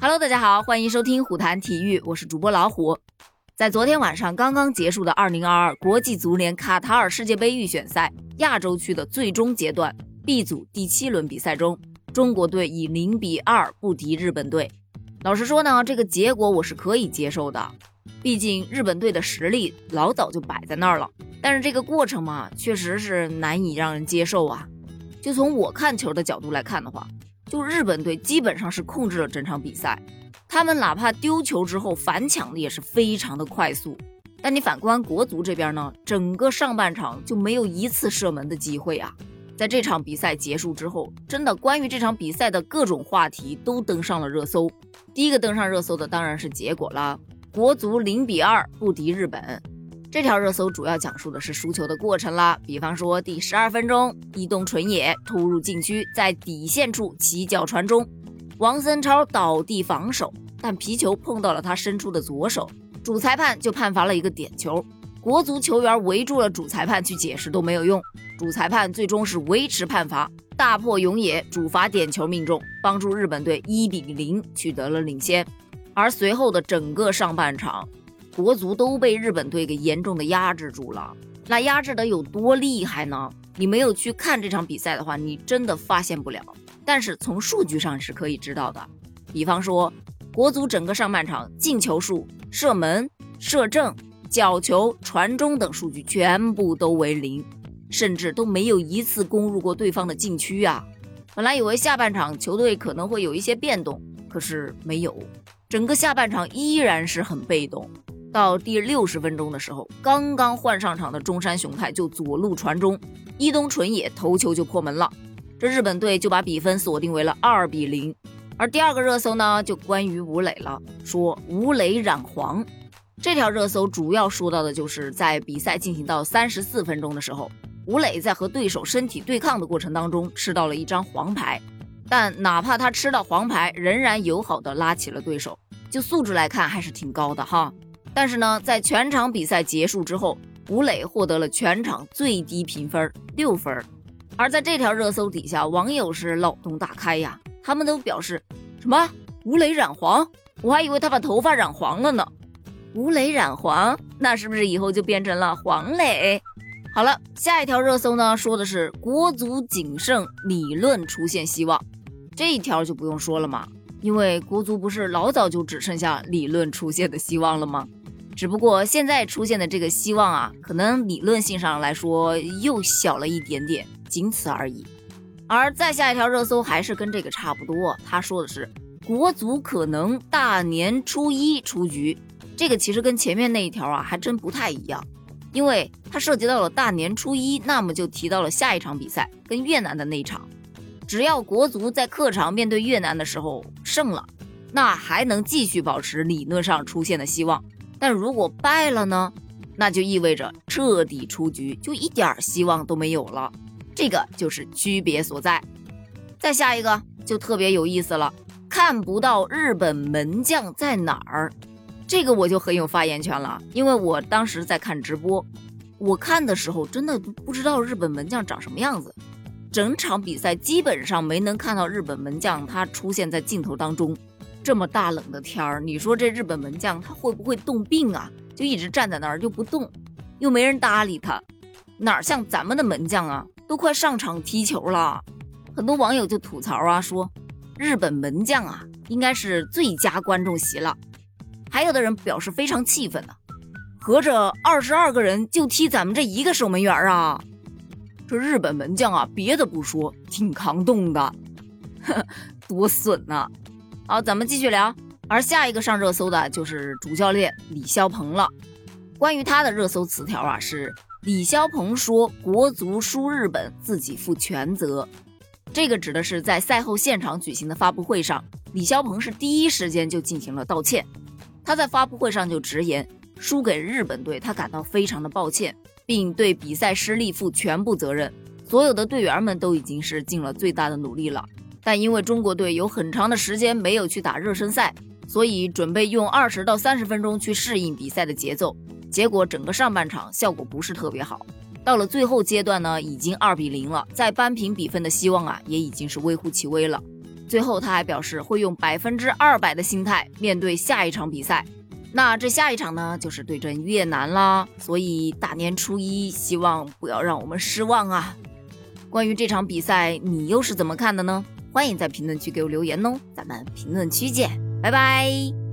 Hello，大家好，欢迎收听虎谈体育，我是主播老虎。在昨天晚上刚刚结束的2022国际足联卡塔尔世界杯预选赛亚洲区的最终阶段 B 组第七轮比赛中，中国队以零比二不敌日本队。老实说呢，这个结果我是可以接受的，毕竟日本队的实力老早就摆在那儿了。但是这个过程嘛，确实是难以让人接受啊。就从我看球的角度来看的话，就日本队基本上是控制了整场比赛，他们哪怕丢球之后反抢的也是非常的快速。但你反观国足这边呢，整个上半场就没有一次射门的机会啊。在这场比赛结束之后，真的关于这场比赛的各种话题都登上了热搜。第一个登上热搜的当然是结果了，国足零比二不敌日本。这条热搜主要讲述的是输球的过程啦，比方说第十二分钟，伊东纯也突入禁区，在底线处起脚传中，王森超倒地防守，但皮球碰到了他伸出的左手，主裁判就判罚了一个点球。国足球员围住了主裁判去解释都没有用，主裁判最终是维持判罚，大破永野主罚点球命中，帮助日本队一比零取得了领先。而随后的整个上半场。国足都被日本队给严重的压制住了，那压制的有多厉害呢？你没有去看这场比赛的话，你真的发现不了。但是从数据上是可以知道的，比方说国足整个上半场进球数、射门、射正、角球、传中等数据全部都为零，甚至都没有一次攻入过对方的禁区啊！本来以为下半场球队可能会有一些变动，可是没有，整个下半场依然是很被动。到第六十分钟的时候，刚刚换上场的中山雄太就左路传中，伊东纯也头球就破门了，这日本队就把比分锁定为了二比零。而第二个热搜呢，就关于吴磊了，说吴磊染黄。这条热搜主要说到的就是在比赛进行到三十四分钟的时候，吴磊在和对手身体对抗的过程当中吃到了一张黄牌，但哪怕他吃到黄牌，仍然友好的拉起了对手，就素质来看还是挺高的哈。但是呢，在全场比赛结束之后，吴磊获得了全场最低评分六分。而在这条热搜底下，网友是脑洞大开呀，他们都表示什么吴磊染黄，我还以为他把头发染黄了呢。吴磊染黄，那是不是以后就变成了黄磊？好了，下一条热搜呢，说的是国足仅剩理论出现希望，这一条就不用说了嘛，因为国足不是老早就只剩下理论出现的希望了吗？只不过现在出现的这个希望啊，可能理论性上来说又小了一点点，仅此而已。而再下一条热搜还是跟这个差不多，他说的是国足可能大年初一出局，这个其实跟前面那一条啊还真不太一样，因为它涉及到了大年初一，那么就提到了下一场比赛跟越南的那一场，只要国足在客场面对越南的时候胜了，那还能继续保持理论上出现的希望。但如果败了呢？那就意味着彻底出局，就一点希望都没有了。这个就是区别所在。再下一个就特别有意思了，看不到日本门将在哪儿，这个我就很有发言权了，因为我当时在看直播，我看的时候真的不知道日本门将长什么样子，整场比赛基本上没能看到日本门将他出现在镜头当中。这么大冷的天儿，你说这日本门将他会不会冻病啊？就一直站在那儿就不动，又没人搭理他，哪像咱们的门将啊，都快上场踢球了。很多网友就吐槽啊，说日本门将啊应该是最佳观众席了。还有的人表示非常气愤呢，合着二十二个人就踢咱们这一个守门员啊？这日本门将啊，别的不说，挺抗冻的，多损呐！好，咱们继续聊。而下一个上热搜的就是主教练李霄鹏了。关于他的热搜词条啊，是李霄鹏说：“国足输日本，自己负全责。”这个指的是在赛后现场举行的发布会上，李霄鹏是第一时间就进行了道歉。他在发布会上就直言，输给日本队，他感到非常的抱歉，并对比赛失利负全部责任。所有的队员们都已经是尽了最大的努力了。但因为中国队有很长的时间没有去打热身赛所以准备用二十到三十分钟去适应比赛的节奏结果整个上半场效果不是特别好。到了最后阶段呢已经二比零了再扳平比分的希望啊也已经是微乎其微了。最后他还表示会用百分之二百的心态面对下一场比赛。那这下一场呢就是对阵越南啦所以大年初一希望不要让我们失望啊。关于这场比赛你又是怎么看的呢？欢迎在评论区给我留言哦咱们评论区见拜拜。